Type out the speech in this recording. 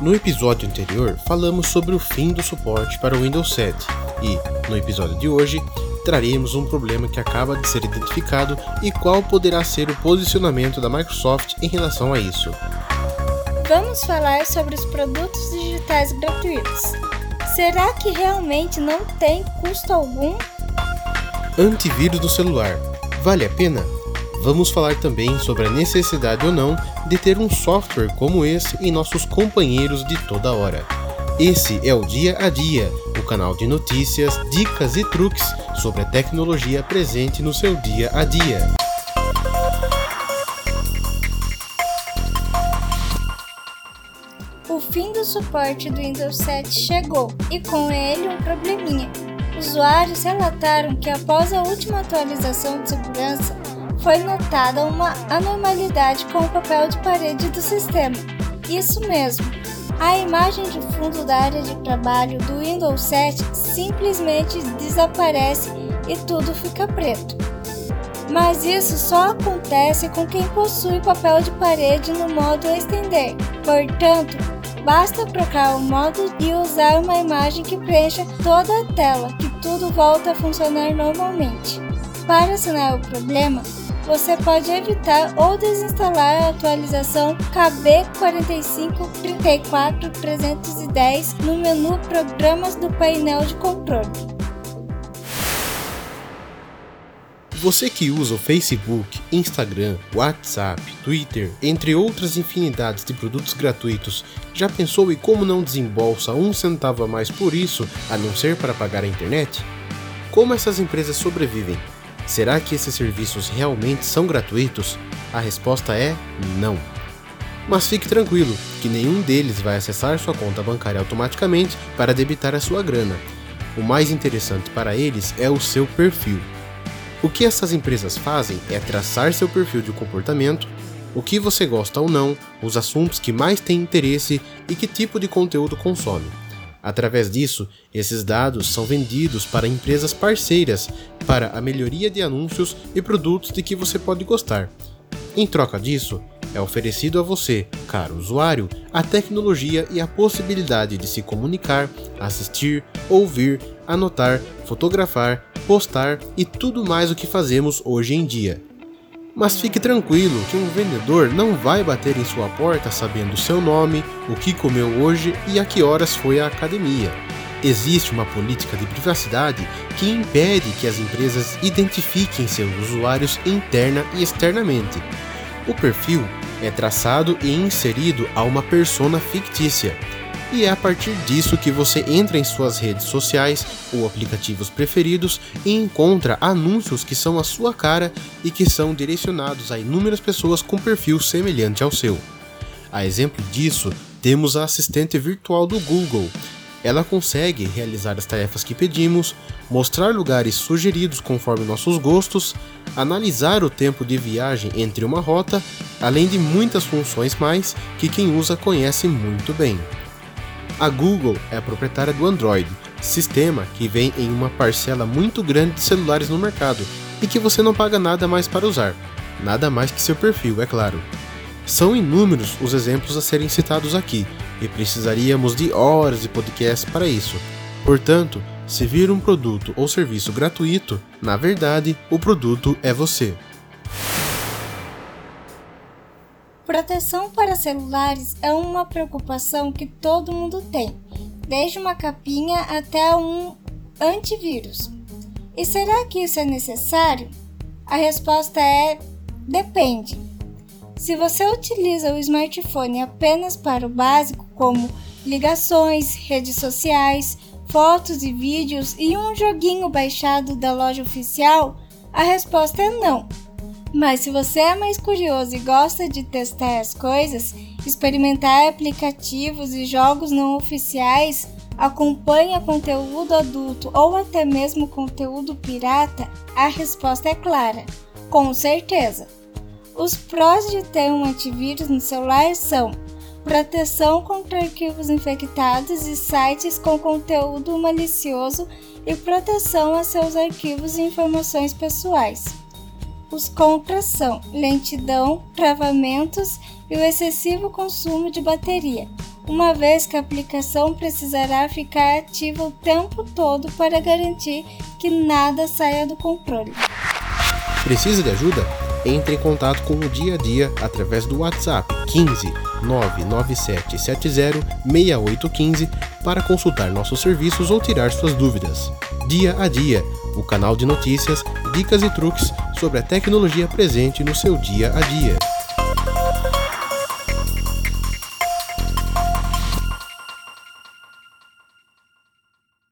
No episódio anterior, falamos sobre o fim do suporte para o Windows 7 e, no episódio de hoje, traremos um problema que acaba de ser identificado e qual poderá ser o posicionamento da Microsoft em relação a isso. Vamos falar sobre os produtos digitais gratuitos. Será que realmente não tem custo algum? Antivírus do celular. Vale a pena? Vamos falar também sobre a necessidade ou não de ter um software como esse em nossos companheiros de toda hora. Esse é o Dia a Dia, o canal de notícias, dicas e truques sobre a tecnologia presente no seu dia a dia. O fim do suporte do Windows 7 chegou e com ele um probleminha. Usuários relataram que após a última atualização de segurança, foi notada uma anormalidade com o papel de parede do sistema. Isso mesmo, a imagem de fundo da área de trabalho do Windows 7 simplesmente desaparece e tudo fica preto. Mas isso só acontece com quem possui papel de parede no modo estender. Portanto, basta trocar o modo e usar uma imagem que preencha toda a tela, que tudo volta a funcionar normalmente. Para sanar o problema, você pode evitar ou desinstalar a atualização KB4534310 no menu Programas do painel de controle. Você que usa o Facebook, Instagram, WhatsApp, Twitter, entre outras infinidades de produtos gratuitos, já pensou em como não desembolsa um centavo a mais por isso, a não ser para pagar a internet? Como essas empresas sobrevivem? Será que esses serviços realmente são gratuitos? A resposta é não. Mas fique tranquilo, que nenhum deles vai acessar sua conta bancária automaticamente para debitar a sua grana. O mais interessante para eles é o seu perfil. O que essas empresas fazem é traçar seu perfil de comportamento, o que você gosta ou não, os assuntos que mais tem interesse e que tipo de conteúdo consome. Através disso, esses dados são vendidos para empresas parceiras para a melhoria de anúncios e produtos de que você pode gostar. Em troca disso, é oferecido a você, caro usuário, a tecnologia e a possibilidade de se comunicar, assistir, ouvir, anotar, fotografar, postar e tudo mais o que fazemos hoje em dia. Mas fique tranquilo que um vendedor não vai bater em sua porta sabendo seu nome, o que comeu hoje e a que horas foi à academia. Existe uma política de privacidade que impede que as empresas identifiquem seus usuários interna e externamente. O perfil é traçado e inserido a uma persona fictícia, e é a partir disso que você entra em suas redes sociais ou aplicativos preferidos e encontra anúncios que são a sua cara e que são direcionados a inúmeras pessoas com perfil semelhante ao seu. A exemplo disso, temos a assistente virtual do Google. Ela consegue realizar as tarefas que pedimos, mostrar lugares sugeridos conforme nossos gostos, analisar o tempo de viagem entre uma rota, além de muitas funções mais que quem usa conhece muito bem. A Google é a proprietária do Android, sistema que vem em uma parcela muito grande de celulares no mercado e que você não paga nada mais para usar, nada mais que seu perfil, é claro. São inúmeros os exemplos a serem citados aqui, e precisaríamos de horas de podcast para isso. Portanto, se vir um produto ou serviço gratuito, na verdade, o produto é você. Proteção para celulares é uma preocupação que todo mundo tem, desde uma capinha até um antivírus. E será que isso é necessário? A resposta é: depende. Se você utiliza o smartphone apenas para o básico, como ligações, redes sociais, fotos e vídeos e um joguinho baixado da loja oficial, a resposta é não. Mas se você é mais curioso e gosta de testar as coisas, experimentar aplicativos e jogos não oficiais, acompanha conteúdo adulto ou até mesmo conteúdo pirata, a resposta é clara: com certeza. Os prós de ter um antivírus no celular são proteção contra arquivos infectados e sites com conteúdo malicioso e proteção a seus arquivos e informações pessoais. Os contras são lentidão, travamentos e o excessivo consumo de bateria. uma vez que a aplicação precisará ficar ativa o tempo todo para garantir que nada saia do controle. Precisa de ajuda? Entre em contato com o Dia a Dia através do WhatsApp 15 99770 6815 para consultar nossos serviços ou tirar suas dúvidas. Dia a Dia, o canal de notícias, dicas e truques sobre a tecnologia presente no seu dia a dia.